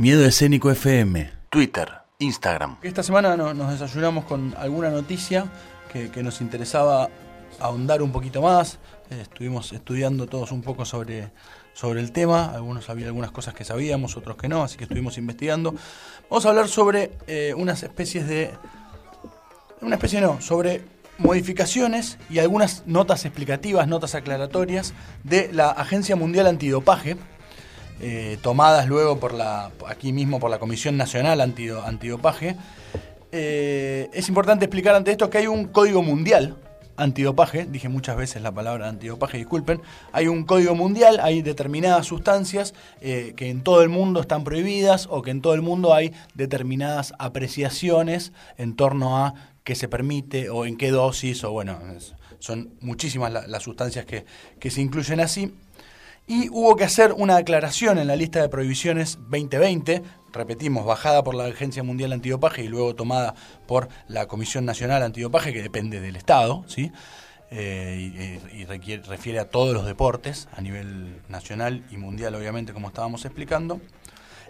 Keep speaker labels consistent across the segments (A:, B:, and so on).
A: Miedo Escénico FM, Twitter, Instagram.
B: Esta semana nos desayunamos con alguna noticia que, nos interesaba ahondar un poquito más. Eh, estuvimos estudiando todos un poco sobre, sobre el tema. Algunos había algunas cosas que sabíamos, otros que no, así que estuvimos investigando. Vamos a hablar sobre eh, unas especies de. Una especie no, sobre modificaciones y algunas notas explicativas, notas aclaratorias de la Agencia Mundial Antidopaje, eh, tomadas luego por la, aquí mismo por la Comisión Nacional Antidopaje. Eh, es importante explicar ante esto que hay un código mundial antidopaje, dije muchas veces la palabra antidopaje, disculpen, hay un código mundial, hay determinadas sustancias eh, que en todo el mundo están prohibidas o que en todo el mundo hay determinadas apreciaciones en torno a qué se permite o en qué dosis, o bueno, son muchísimas las sustancias que, que se incluyen así. Y hubo que hacer una aclaración en la lista de prohibiciones 2020, repetimos, bajada por la Agencia Mundial Antidopaje y luego tomada por la Comisión Nacional Antidopaje, que depende del Estado, ¿sí? Eh, y, refiere a todos los deportes, a nivel nacional y mundial, obviamente, como estábamos explicando,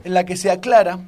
B: en la que se aclara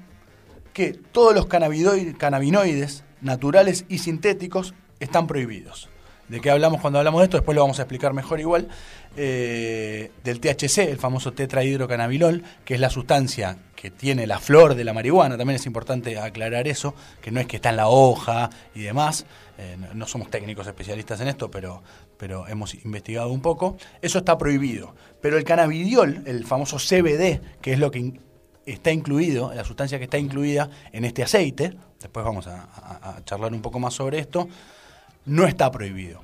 B: que todos los cannabinoides naturales y sintéticos están prohibidos. ¿De qué hablamos cuando hablamos de esto? Después lo vamos a explicar mejor igual. Eh, del THC, el famoso tetrahidrocannabilol, que es la sustancia que tiene la flor de la marihuana. También es importante aclarar eso, que no es que está en la hoja y demás. Eh, no somos técnicos especialistas en esto, pero, pero hemos investigado un poco. Eso está prohibido. Pero el cannabidiol, el famoso CBD, que es lo que está incluido, la sustancia que está incluida en este aceite, después vamos a charlar un poco más sobre esto, no está prohibido.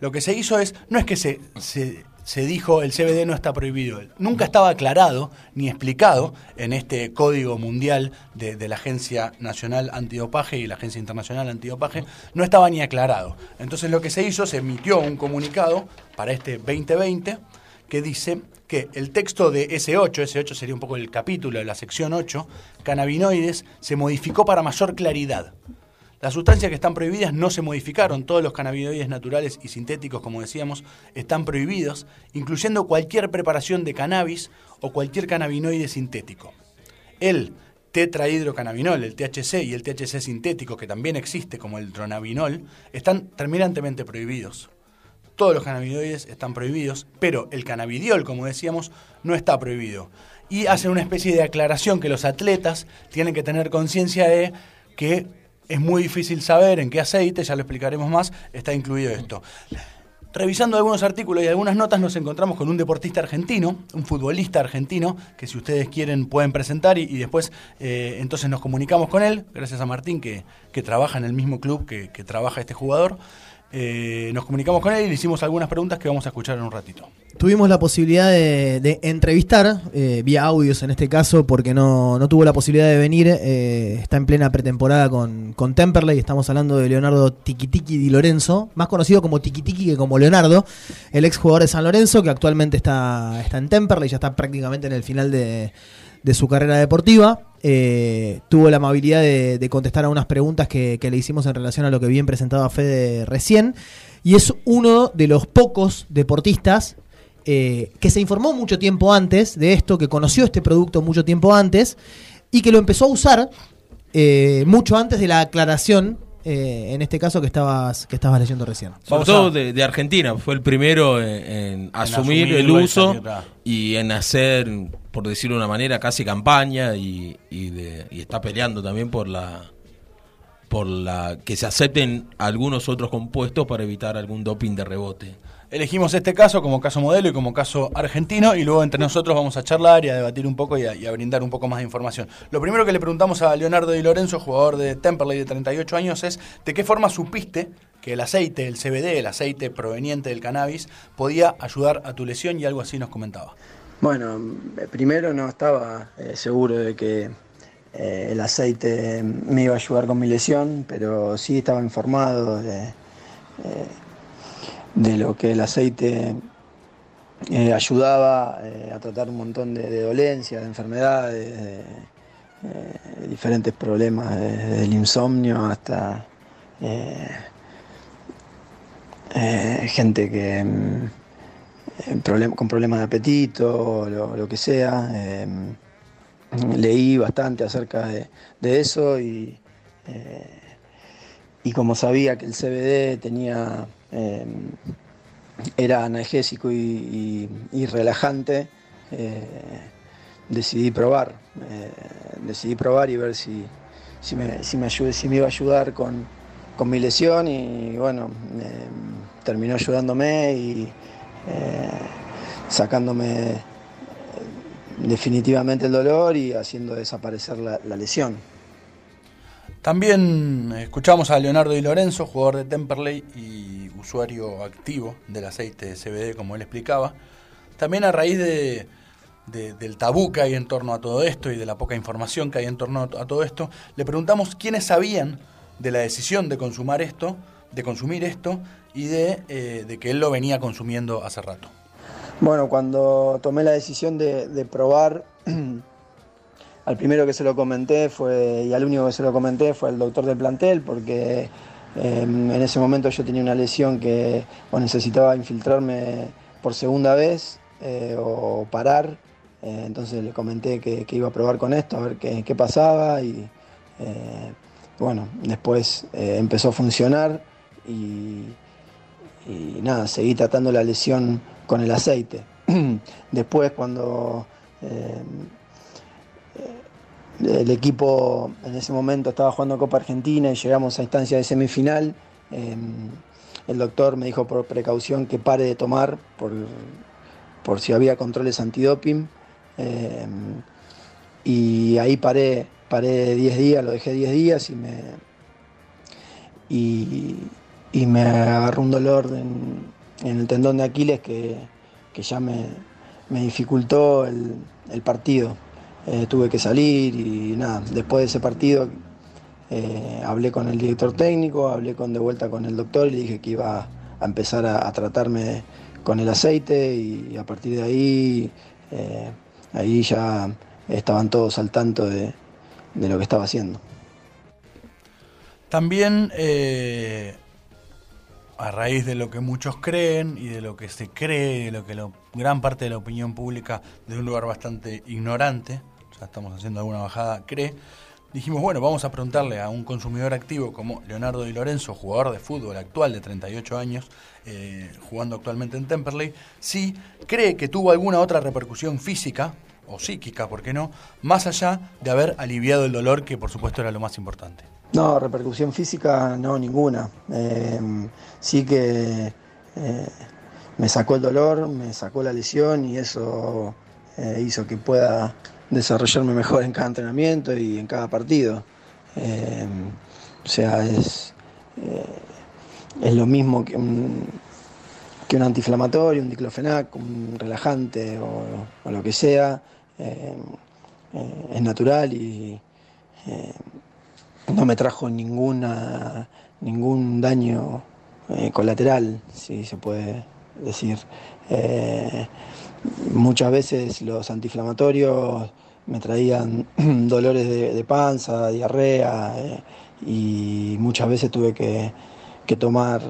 B: Lo que se hizo es, no es que se, se, dijo el CBD no está prohibido, nunca estaba aclarado ni explicado en este código mundial de, la Agencia Nacional Antidopaje y la Agencia Internacional Antidopaje, no estaba ni aclarado. Entonces lo que se hizo, se emitió un comunicado para este 2020 que dice que el texto de S8, S8 sería un poco el capítulo de la sección 8, cannabinoides, se modificó para mayor claridad. Las sustancias que están prohibidas no se modificaron, todos los cannabinoides naturales y sintéticos, como decíamos, están prohibidos, incluyendo cualquier preparación de cannabis o cualquier cannabinoide sintético. El tetrahidrocannabinol, el THC y el THC sintético, que también existe como el dronabinol, están terminantemente prohibidos. Todos los cannabinoides están prohibidos, pero el cannabidiol, como decíamos, no está prohibido. Y hacen una especie de aclaración que los atletas tienen que tener conciencia de que es muy difícil saber en qué aceite, ya lo explicaremos más, está incluido esto. Revisando algunos artículos y algunas notas nos encontramos con un deportista argentino, un futbolista argentino, que si ustedes quieren pueden presentar y, después eh, entonces nos comunicamos con él, gracias a Martín que, trabaja en el mismo club que, que trabaja este jugador. Eh, nos comunicamos con él y le hicimos algunas preguntas que vamos a escuchar en un ratito.
C: Tuvimos la posibilidad de, entrevistar, eh, vía audios en este caso, porque no, tuvo la posibilidad de venir. Eh, está en plena pretemporada con, con Temperley. Estamos hablando de Leonardo Tiquitiqui Di Lorenzo, más conocido como Tiquitiqui que como Leonardo, el ex jugador de San Lorenzo, que actualmente está, está en Temperley, ya está prácticamente en el final de, de su carrera deportiva. Eh, tuvo la amabilidad de, contestar a unas preguntas que, le hicimos en relación a lo que bien presentaba Fede recién. Y es uno de los pocos deportistas eh, que se informó mucho tiempo antes de esto, que conoció este producto mucho tiempo antes y que lo empezó a usar eh, mucho antes de la aclaración eh, en este caso que estabas que estabas leyendo recién.
D: Sobre todo de, Argentina, fue el primero en, asumir el uso y en hacer, por decirlo de una manera, casi campaña y, y está peleando también por la por la que se acepten algunos otros compuestos para evitar algún doping de rebote.
B: Elegimos este caso como caso modelo y como caso argentino y luego entre nosotros vamos a charlar y a debatir un poco y a, brindar un poco más de información. Lo primero que le preguntamos a Leonardo Di Lorenzo, jugador de Temperley de 38 años, es ¿de qué forma supiste que el aceite, el CBD, el aceite proveniente del cannabis, podía ayudar a tu lesión y algo así nos comentaba?
E: Bueno, primero no estaba eh, seguro de que eh, el aceite me iba a ayudar con mi lesión, pero sí estaba informado de... Eh, de lo que el aceite eh, ayudaba eh, a tratar un montón de, dolencias, de enfermedades, de, eh, diferentes problemas, desde el insomnio hasta gente que mm, con problemas de apetito, lo, lo que sea. leí bastante acerca de, eso y, y como sabía que el CBD tenía era analgésico y, relajante, decidí probar. decidí probar y ver si, me, si, si me iba a ayudar con, mi lesión y bueno, terminó ayudándome y eh, sacándome eh, definitivamente el dolor y haciendo desaparecer la, lesión.
B: También escuchamos a Leonardo Di Lorenzo, jugador de Temperley y usuario activo del aceite de CBD, como él explicaba. También a raíz de, del tabú que hay en torno a todo esto y de la poca información que hay en torno a todo esto, le preguntamos quiénes sabían de la decisión de consumir esto, de consumir esto y de, eh, de, que él lo venía consumiendo hace rato.
E: Bueno, cuando tomé la decisión de, probar, al primero que se lo comenté fue, y al único que se lo comenté fue al doctor del plantel, porque em, en ese momento yo tenía una lesión que necesitaba infiltrarme por segunda vez eh, o parar. Eh, entonces le comenté que, iba a probar con esto, a ver qué, qué pasaba y bueno, después eh, empezó a funcionar y, nada, seguí tratando la lesión con el aceite. después cuando eh, el equipo en ese momento estaba jugando Copa Argentina y llegamos a instancia de semifinal, em, el doctor me dijo por precaución que pare de tomar por, por si había controles antidoping. Em, y ahí paré paré 10 días, lo dejé 10 días y me, y, me agarró un dolor en, el tendón de Aquiles que, ya me, dificultó el, partido. Eh, tuve que salir y nada, después de ese partido eh, hablé con el director técnico, hablé con de vuelta con el doctor y le dije que iba a empezar a, tratarme con el aceite y a partir de ahí, eh, ahí ya estaban todos al tanto de, de lo que estaba haciendo.
B: También a raíz de lo que muchos creen y de lo que se cree, de lo que la gran parte de la opinión pública de un lugar bastante ignorante, ya estamos haciendo alguna bajada, cree, dijimos, bueno, vamos a preguntarle a un consumidor activo como Leonardo Di Lorenzo, jugador de fútbol actual de 38 años, eh, jugando actualmente en Temperley, si cree que tuvo alguna otra repercusión física o psíquica, ¿por qué no? Más allá de haber aliviado el dolor, que por supuesto era lo más importante.
E: No, repercusión física no, ninguna. Eh, sí que eh, me sacó el dolor, me sacó la lesión y eso eh, hizo que pueda desarrollarme mejor en cada entrenamiento y en cada partido. o sea, es, es lo mismo que un, que un antiinflamatorio, un diclofenac, un relajante o lo que sea. Eh, eh, es natural y eh, no me trajo ninguna, ningún daño colateral, si se puede decir. Muchas veces los antiinflamatorios me traían dolores de, panza, diarrea y muchas veces tuve que, tomar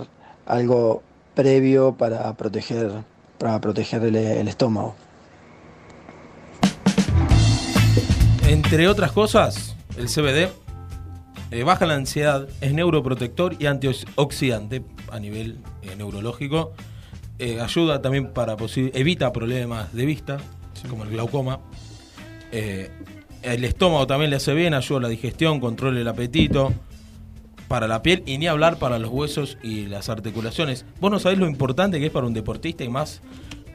E: algo previo para proteger, para proteger el estómago.
D: Entre otras cosas, el CBD eh, baja la ansiedad, es neuroprotector y antioxidante a nivel eh, neurológico. Eh, ayuda también para evita problemas de vista, como el glaucoma. el estómago también le hace bien, ayuda a la digestión, controla el apetito para la piel y ni hablar para los huesos y las articulaciones. Vos no sabés lo importante que es para un deportista y más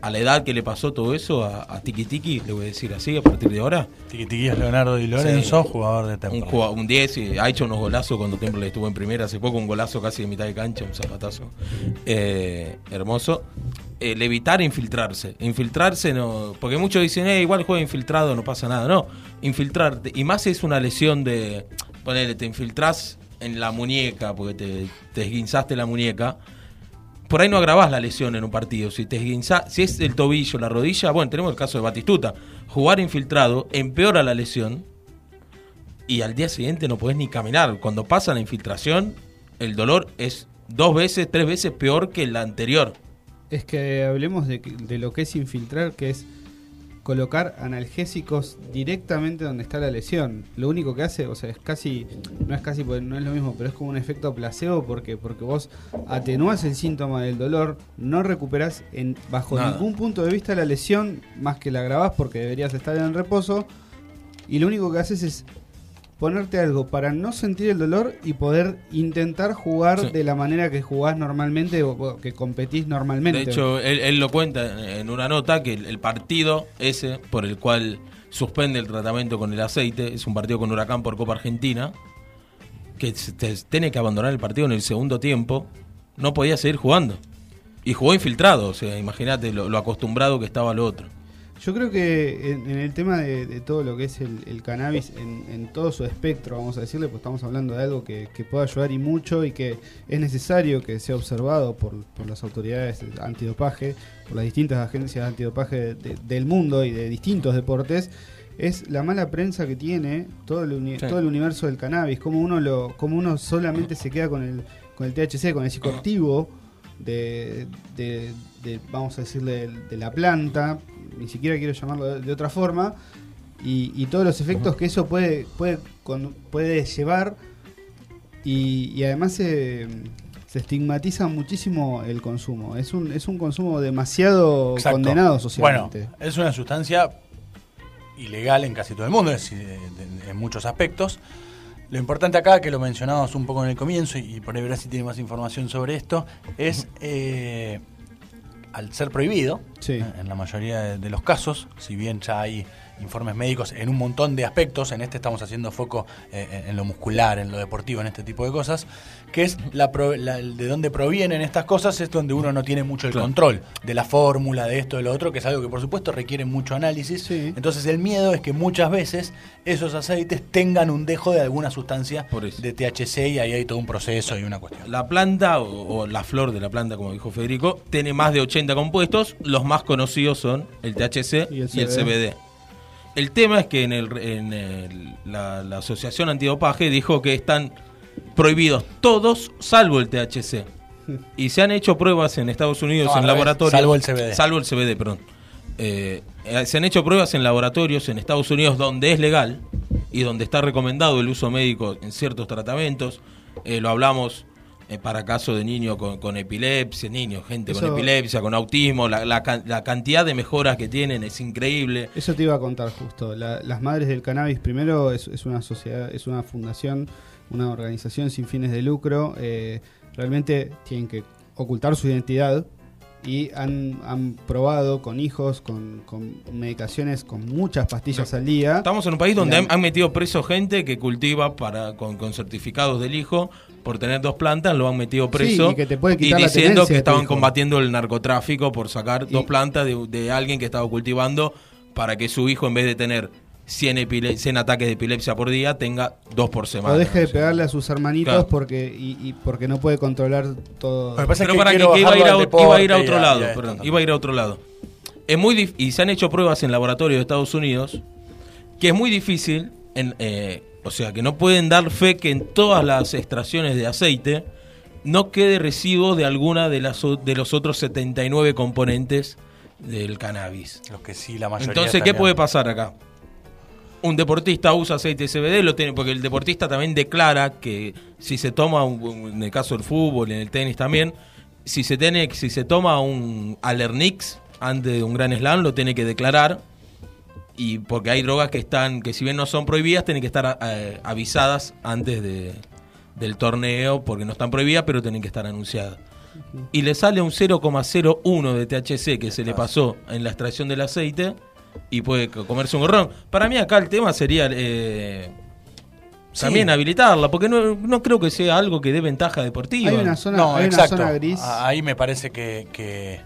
D: a la edad que le pasó todo eso a, a Tiki Tiki, le voy a decir así a partir de ahora.
B: Tiki Tiki es Leonardo Di Lorenzo, jugador de Temple.
D: Un, 10 y ha hecho unos golazos cuando Temple estuvo en primera, hace poco un golazo casi de mitad de cancha, un zapatazo eh, hermoso. El evitar infiltrarse. Infiltrarse no. Porque muchos dicen, eh, igual juega infiltrado, no pasa nada. No, infiltrarte. Y más es una lesión de. Ponele, te infiltrás en la muñeca, porque te, te esguinzaste la muñeca por ahí no agravás la lesión en un partido. Si te si es el tobillo, la rodilla, bueno, tenemos el caso de Batistuta. Jugar infiltrado empeora la lesión y al día siguiente no podés ni caminar. Cuando pasa la infiltración, el dolor es dos veces, tres veces peor que la anterior.
F: Es que hablemos de, lo que es infiltrar, que es colocar analgésicos directamente donde está la lesión. Lo único que hace, o sea, es casi, no es casi, no es lo mismo, pero es como un efecto placebo porque, porque vos atenúas el síntoma del dolor, no recuperás en, bajo ningún punto de vista la lesión, más que la agravás porque deberías estar en reposo, y lo único que haces es ponerte algo para no sentir el dolor y poder intentar jugar de la manera que jugás normalmente o, que competís normalmente.
D: De hecho, él, lo cuenta en una nota que el, partido ese por el cual suspende el tratamiento con el aceite es un partido con Huracán por Copa Argentina que tiene que abandonar el partido en el segundo tiempo, no podía seguir jugando. Y jugó infiltrado, o sea, imagínate lo, lo acostumbrado que estaba al otro.
F: Yo creo que en, el tema de, todo lo que es el, cannabis, en, todo su espectro, vamos a decirle, pues estamos hablando de algo que, puede ayudar y mucho y que es necesario que sea observado por, las autoridades antidopaje, por las distintas agencias antidopaje del mundo y de distintos deportes, es la mala prensa que tiene todo el, todo el universo del cannabis, como uno, lo, como uno solamente se queda con el, con el THC, con el psicoactivo de, vamos a decirle, de la planta, ni siquiera quiero llamarlo de, otra forma, y, todos los efectos que eso puede, puede, puede llevar, y, además se, estigmatiza muchísimo el consumo. Es un, es un consumo demasiado condenado socialmente.
B: Bueno, es una sustancia ilegal en casi todo el mundo, en muchos aspectos. Lo importante acá, que lo mencionábamos un poco en el comienzo, y por ahí si tiene más información sobre esto, es eh, al ser prohibido, eh, en la mayoría de, los casos, si bien ya hay informes médicos en un montón de aspectos, en este estamos haciendo foco eh, en lo muscular, en lo deportivo, en este tipo de cosas, que es la, de dónde provienen estas cosas, es donde uno no tiene mucho el control de la fórmula, de esto, de lo otro, que es algo que por supuesto requiere mucho análisis. Entonces el miedo es que muchas veces esos aceites tengan un dejo de alguna sustancia de THC y ahí hay todo un proceso y una cuestión.
D: La planta o, la flor de la planta, como dijo Federico, tiene más de 80 compuestos, los más conocidos son el THC y el CBD. El tema es que en, el, la, Asociación Antidopaje dijo que están prohibidos todos salvo el THC. Y se han hecho pruebas en Estados Unidos en laboratorios.
B: Salvo el CBD.
D: Salvo el CBD, perdón. Eh, eh, se han hecho pruebas en laboratorios en Estados Unidos donde es legal y donde está recomendado el uso médico en ciertos tratamientos. Eh, lo hablamos eh, para casos de niños con, epilepsia, niños, gente con epilepsia, con autismo, la, cantidad de mejoras que tienen es increíble.
F: Eso te iba a contar justo. las Madres del Cannabis, primero, es, una sociedad, es una fundación, una organización sin fines de lucro. Eh, realmente tienen que ocultar su identidad y han, probado con hijos, con, medicaciones, con muchas pastillas al día.
D: Estamos en un país donde han, metido preso gente que cultiva para con, certificados del hijo por tener dos plantas, lo han metido preso y, diciendo que estaban combatiendo el narcotráfico por sacar dos plantas de, de alguien que estaba cultivando para que su hijo en vez de tener 100, ataques de epilepsia por día tenga dos por semana.
F: O deje de pegarle a sus hermanitos porque y, porque no puede controlar todo.
D: Pero, para que, iba, a ir a, otro lado, perdón, iba a ir a otro lado. Es muy y se han hecho pruebas en laboratorios de Estados Unidos que es muy difícil, en, eh, o sea, que no pueden dar fe que en todas las extracciones de aceite no quede residuo de alguna de las de los otros 79 componentes del cannabis.
B: Los que sí, la mayoría.
D: Entonces, ¿qué puede pasar acá? Un deportista usa aceite CBD, lo tiene, porque el deportista también declara que si se toma, en el caso del fútbol, en el tenis también, si se tiene, si se toma un Alernix antes de un gran slam, lo tiene que declarar. Y porque hay drogas que están, que si bien no son prohibidas, tienen que estar eh, avisadas antes de, del torneo, porque no están prohibidas, pero tienen que estar anunciadas. Y le sale un 0,01 de THC que se le pasó en la extracción del aceite y puede comerse un gorrón. Para mí acá el tema sería eh, también habilitarla, porque no, no, creo que sea algo que dé ventaja deportiva.
F: Hay una zona, hay una zona gris.
B: Ahí me parece que, que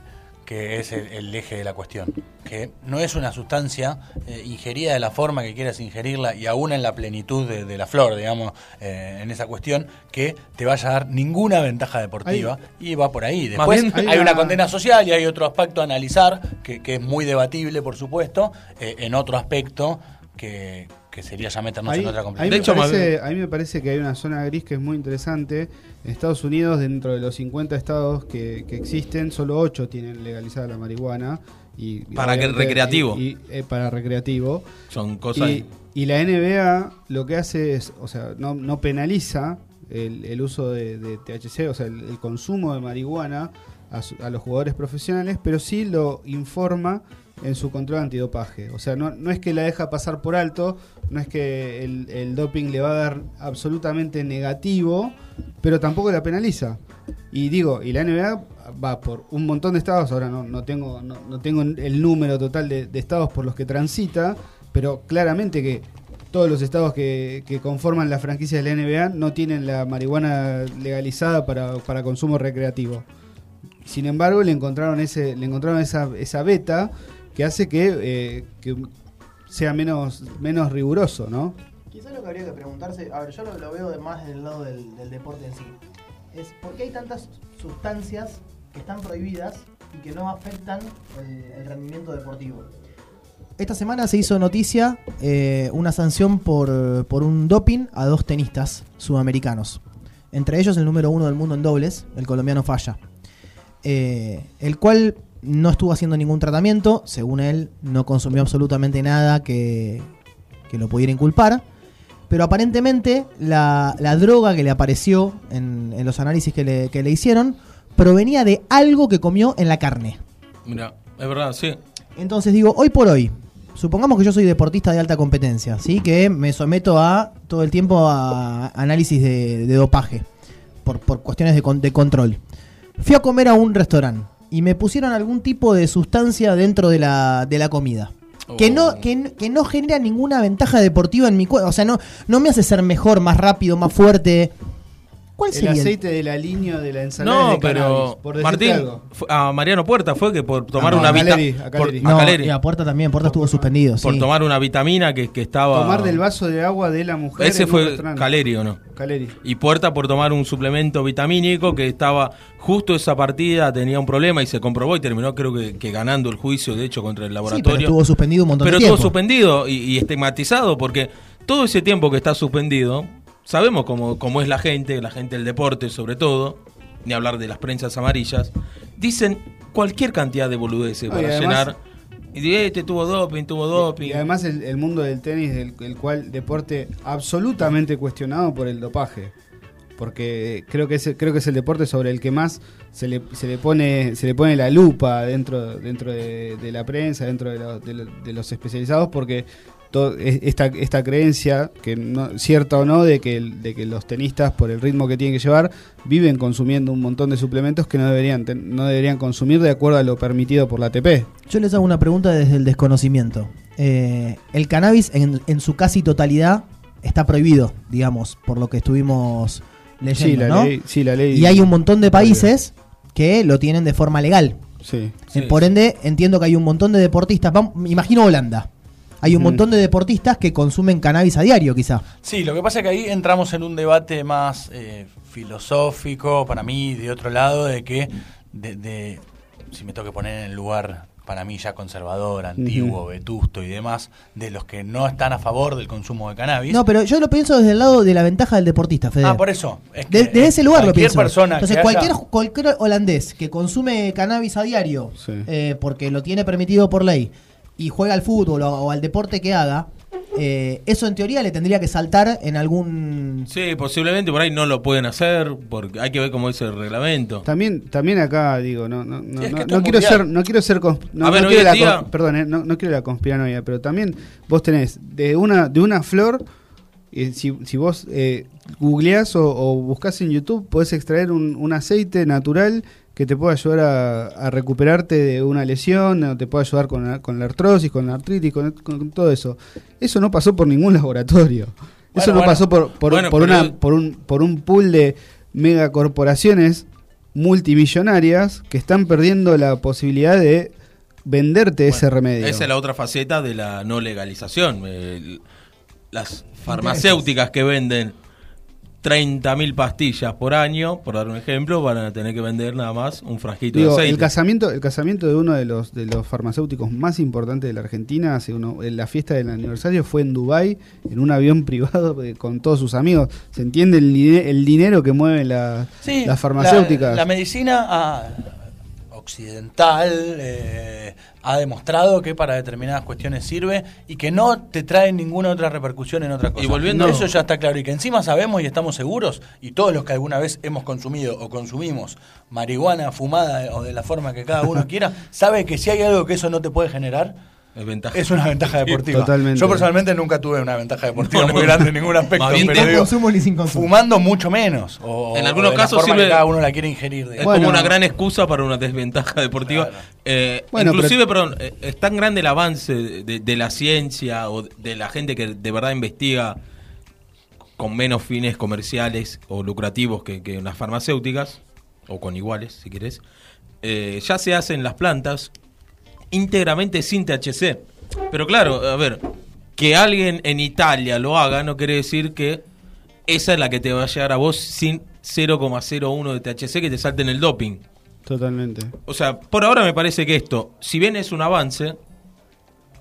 B: es el, eje de la cuestión. Que no es una sustancia eh, ingerida de la forma que quieras ingerirla y aún en la plenitud de, la flor, digamos, eh, en esa cuestión, que te vaya a dar ninguna ventaja deportiva y va por ahí. Después hay, una... condena social y hay otro aspecto a analizar, que, es muy debatible, por supuesto, eh, en otro aspecto que, sería ya meternos en otra
F: complicación. A mí me parece que hay una zona gris que es muy interesante en Estados Unidos, dentro de los 50 estados que, existen, solo 8 tienen legalizada la marihuana Y,
D: para que recreativo.
F: Y, eh, para recreativo.
D: Son cosas.
F: Y, la NBA lo que hace es, o sea, no, no penaliza el, uso de, THC, o sea, el, consumo de marihuana a, los jugadores profesionales, pero sí lo informa en su control antidopaje. O sea, no, no es que la deja pasar por alto, no es que el, el, doping le va a dar absolutamente negativo, pero tampoco la penaliza. Y digo, y la NBA va por un montón de estados, ahora no, no tengo, no, tengo el número total de, estados por los que transita, pero claramente que todos los estados que, que, conforman la franquicia de la NBA no tienen la marihuana legalizada para, para consumo recreativo. Sin embargo, le encontraron ese, le encontraron esa, esa beta que hace que, eh, que sea menos, menos riguroso, ¿no?
C: Quizás lo que habría que preguntarse, a ver, yo lo, veo más del lado del, del deporte en sí, es por qué hay tantas sustancias que están prohibidas y que no afectan el, rendimiento deportivo. Esta semana se hizo noticia eh, una sanción por, un doping a dos tenistas sudamericanos. Entre ellos el número uno del mundo en dobles, el colombiano Falla. Eh, el cual no estuvo haciendo ningún tratamiento, según él no consumió absolutamente nada que, que lo pudiera inculpar. Pero aparentemente la, droga que le apareció en, los análisis que le, que le hicieron provenía de algo que comió en la carne.
D: Mira, es verdad, sí.
C: Entonces digo, hoy por hoy, supongamos que yo soy deportista de alta competencia, ¿sí? que me someto a todo el tiempo a análisis de, dopaje, por, cuestiones de, de, control. Fui a comer a un restaurante y me pusieron algún tipo de sustancia dentro de la, de la comida. Que, no, oh. que, que, no genera ninguna ventaja deportiva en mi cuerpo. O sea, no, no me hace ser mejor, más rápido, más fuerte.
F: ¿Cuál sería el aceite de la línea de la ensalada
D: no, pero Martín, a Mariano Puerta fue que por tomar una
C: vitamina. No, a Puerta también, Puerta estuvo suspendido.
D: Por tomar una vitamina que, que, estaba.
F: Tomar del vaso de agua de la mujer.
D: Ese fue Caleri, ¿o no?
F: Caleri.
D: Y Puerta por tomar un suplemento vitamínico que estaba. Justo esa partida tenía un problema y se comprobó y terminó, creo que, que ganando el juicio, de hecho, contra el laboratorio. pero
C: estuvo suspendido un montón de tiempo.
D: Pero estuvo suspendido y, y estigmatizado porque todo ese tiempo que está suspendido sabemos cómo, cómo es la gente, la gente del deporte sobre todo, ni hablar de las prensas amarillas, dicen cualquier cantidad de boludeces para llenar. Y este tuvo doping, tuvo doping.
F: Y, además el, mundo del tenis, el, el cual deporte absolutamente cuestionado por el dopaje porque creo que es creo que es el deporte sobre el que más se le, se le pone se le pone la lupa dentro dentro de, la prensa dentro de, de, los especializados porque esta, esta creencia, que no, cierta o no, de que, de que los tenistas, por el ritmo que tienen que llevar, viven consumiendo un montón de suplementos que no deberían, no deberían consumir de acuerdo a lo permitido por la ATP.
C: Yo les hago una pregunta desde el desconocimiento. Eh, el cannabis en, en, su casi totalidad está prohibido, digamos, por lo que estuvimos leyendo,
F: la ley, sí, la ley.
C: Y hay un montón de países que lo tienen de forma legal.
F: Sí,
C: por ende, entiendo que hay un montón de deportistas. Vamos, imagino Holanda hay un montón de deportistas que consumen cannabis a diario, quizá.
B: Sí, lo que pasa es que ahí entramos en un debate más eh, filosófico, para mí, de otro lado, de que, de, si me tengo que poner en el lugar para mí ya conservador, antiguo, vetusto y demás, de los que no están a favor del consumo de cannabis.
C: No, pero yo lo pienso desde el lado de la ventaja del deportista, Fede.
B: Ah, por eso.
C: desde ese lugar lo pienso. Persona Entonces, cualquier, cualquier holandés que consume cannabis a diario, eh, porque lo tiene permitido por ley, y juega al fútbol o, al deporte que haga, eh, eso en teoría le tendría que saltar en algún...
D: Sí, posiblemente por ahí no lo pueden hacer, porque hay que ver cómo es el reglamento.
F: También también acá digo, no no, no, no, quiero ser no quiero ser no, quiero la, perdón, eh, no, quiero la conspiranoia, pero también vos tenés de una de una flor eh, si, si vos eh, googleás o, o, buscás en YouTube, podés extraer un, un aceite natural que te pueda ayudar a, recuperarte de una lesión, o te pueda ayudar con la, con la artrosis, con la artritis, con, todo eso. Eso no pasó por ningún laboratorio. eso no pasó por, por, por, una, por, un, por un pool de megacorporaciones multimillonarias que están perdiendo la posibilidad de venderte ese remedio.
D: Esa es la otra faceta de la no legalización. las farmacéuticas que venden 30.000 pastillas por año, por dar un ejemplo, van a tener que vender nada más un frasquito de aceite.
F: El casamiento, el casamiento de uno de los de los farmacéuticos más importantes de la Argentina, hace uno, en la fiesta del aniversario fue en Dubai en un avión privado eh, con todos sus amigos. ¿Se entiende el, el dinero que mueven la, las farmacéuticas?
B: La, medicina occidental eh, ha demostrado que para determinadas cuestiones sirve y que no te trae ninguna otra repercusión en otra cosa.
D: Y volviendo-
B: Eso ya está claro y que encima sabemos y estamos seguros y todos los que alguna vez hemos consumido o consumimos marihuana fumada o de la forma que cada uno quiera, sabe que si hay algo que eso no te puede generar,
D: Es ventaja.
B: es una ventaja deportiva.
F: Totalmente.
B: Yo personalmente nunca tuve una ventaja deportiva
D: No, no.
B: muy grande en ningún aspecto.
D: Bien
B: pero digo,
C: consumo ni sin consumo.
B: Fumando mucho menos. O,
D: En
B: o
D: algunos casos
B: forma
D: sirve-
B: que cada uno la quiere ingerir.
D: Es.
F: Bueno.
D: como una gran excusa para una desventaja deportiva.
B: Claro.
D: Eh,
F: Bueno,
D: inclusive, perdón, eh, es tan grande el avance de, de la ciencia o de la gente que de verdad investiga con menos fines comerciales o lucrativos que, que las farmacéuticas, o con iguales, si querés, eh, ya se hacen las plantas íntegramente sin THC. Pero claro, a ver, que alguien en Italia lo haga no quiere decir que esa es la que te va a llegar a vos sin 0,01 de THC que te salte en el doping.
F: Totalmente.
D: O sea, por ahora me parece que esto, si bien es un avance,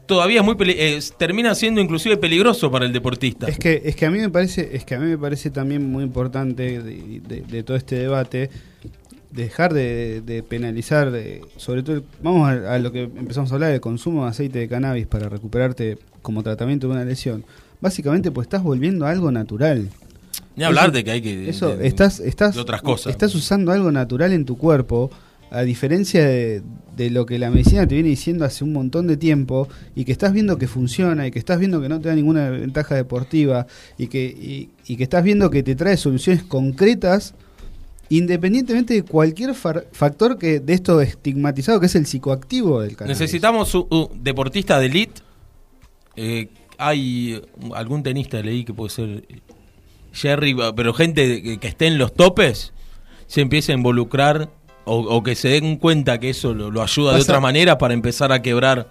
D: todavía es muy es- termina siendo inclusive peligroso para el deportista.
F: Es que, es que a mí me parece, es que a mí me parece también muy importante de, de- de todo este debate dejar de, de penalizar, de, sobre todo, el- vamos a, a lo que empezamos a hablar, el consumo de aceite de cannabis para recuperarte como tratamiento de una lesión. Básicamente, pues estás volviendo a algo natural.
D: Ni hablar
F: eso-
D: de que hay que...
F: Eso,
D: de-
F: estás, estás,
D: de otras cosas.
F: estás usando algo natural en tu cuerpo, a diferencia de, de lo que la medicina te viene diciendo hace un montón de tiempo, y que estás viendo que funciona, y que estás viendo que no te da ninguna ventaja deportiva, y que, y, y que estás viendo que te trae soluciones concretas, independientemente de cualquier factor que de esto estigmatizado que es el psicoactivo del cannabis.
D: Necesitamos un, un deportista de elite. Eh, hay algún tenista, leí que puede ser Jerry, pero gente que, que esté en los topes se empieza a involucrar o, o que se den cuenta que eso lo, lo ayuda de otra manera para empezar a quebrar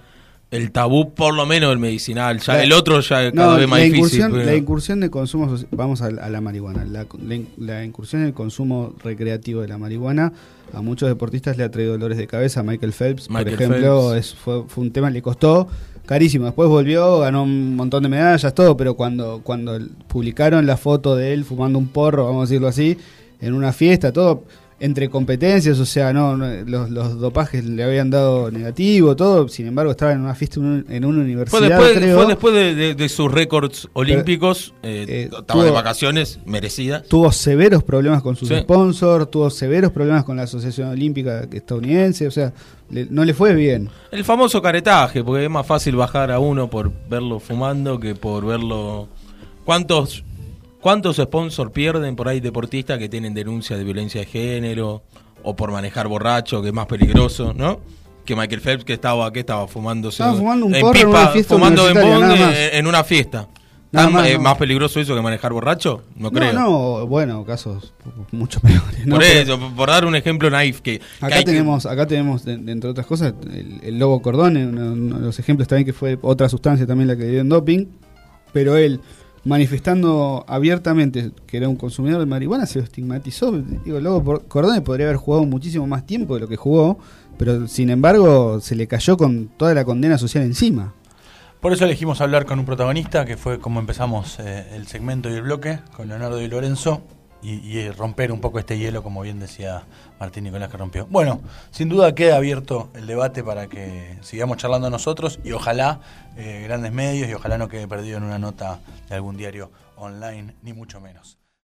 D: el tabú, por lo menos el medicinal. Ya
F: La-
D: el otro ya
F: No,
D: cada vez más
F: la
D: difícil.
F: incursión,
D: pero-
F: la incursión de consumo, vamos a, a la marihuana, la, la la incursión en el consumo recreativo de la marihuana a muchos deportistas le ha traído dolores de cabeza. Michael Phelps,
D: Michael
F: por ejemplo,
D: Phelps.
F: es- fue, fue un tema que le costó carísimo. Después volvió, ganó un montón de medallas, todo, pero cuando, cuando publicaron la foto de él fumando un porro, vamos a decirlo así, en una fiesta, todo entre competencias, o sea, no, los, los dopajes le habían dado negativo, todo, sin embargo estaba en una fiesta en un- en una universidad,
D: Fue después,
F: creo.
D: fue después de, de- de sus récords olímpicos, eh,
F: eh,
D: estaba
F: tuvo-
D: de vacaciones, merecidas.
F: tuvo severos problemas con sus
D: Sí.
F: sponsors, tuvo severos problemas con la Asociación Olímpica Estadounidense, o sea, le- no le fue bien.
D: El famoso caretaje, porque es más fácil bajar a uno por verlo fumando que por verlo. ¿Cuántos cuántos sponsors pierden por ahí deportistas que tienen denuncia de violencia de género o por manejar borracho, que es más peligroso, ¿no? Que Michael Phelps que estaba que estaba fumándose
F: Estaba fumando un
D: en
F: porro en
D: pipa,
F: una fiesta
D: fumando en
F: nada más.
D: en, una fiesta.
F: Nada
D: ¿Tan-
F: más,
D: eh,
F: no.
D: más peligroso eso que manejar borracho? No, creo.
F: No, no, bueno, casos mucho peores. ¿no?
D: por eso, por dar un ejemplo naif que,
F: Acá
D: que-
F: tenemos, acá tenemos, entre otras cosas, el, el lobo cordón, uno, uno de los ejemplos también que fue otra sustancia también la que dio en doping, pero él manifestando abiertamente que era un consumidor de marihuana se lo estigmatizó. Digo, por- cordón podría haber jugado muchísimo más tiempo de lo que jugó, pero sin embargo se le cayó con toda la condena social encima.
B: Por eso elegimos hablar con un protagonista, que fue como empezamos eh, el segmento y el bloque, con Leonardo y Lorenzo, y, y romper un poco este hielo, como bien decía Martín Nicolás que rompió. Bueno, sin duda queda abierto el debate para que sigamos charlando nosotros y ojalá eh, grandes medios y ojalá no quede perdido en una nota de algún diario online, ni mucho menos.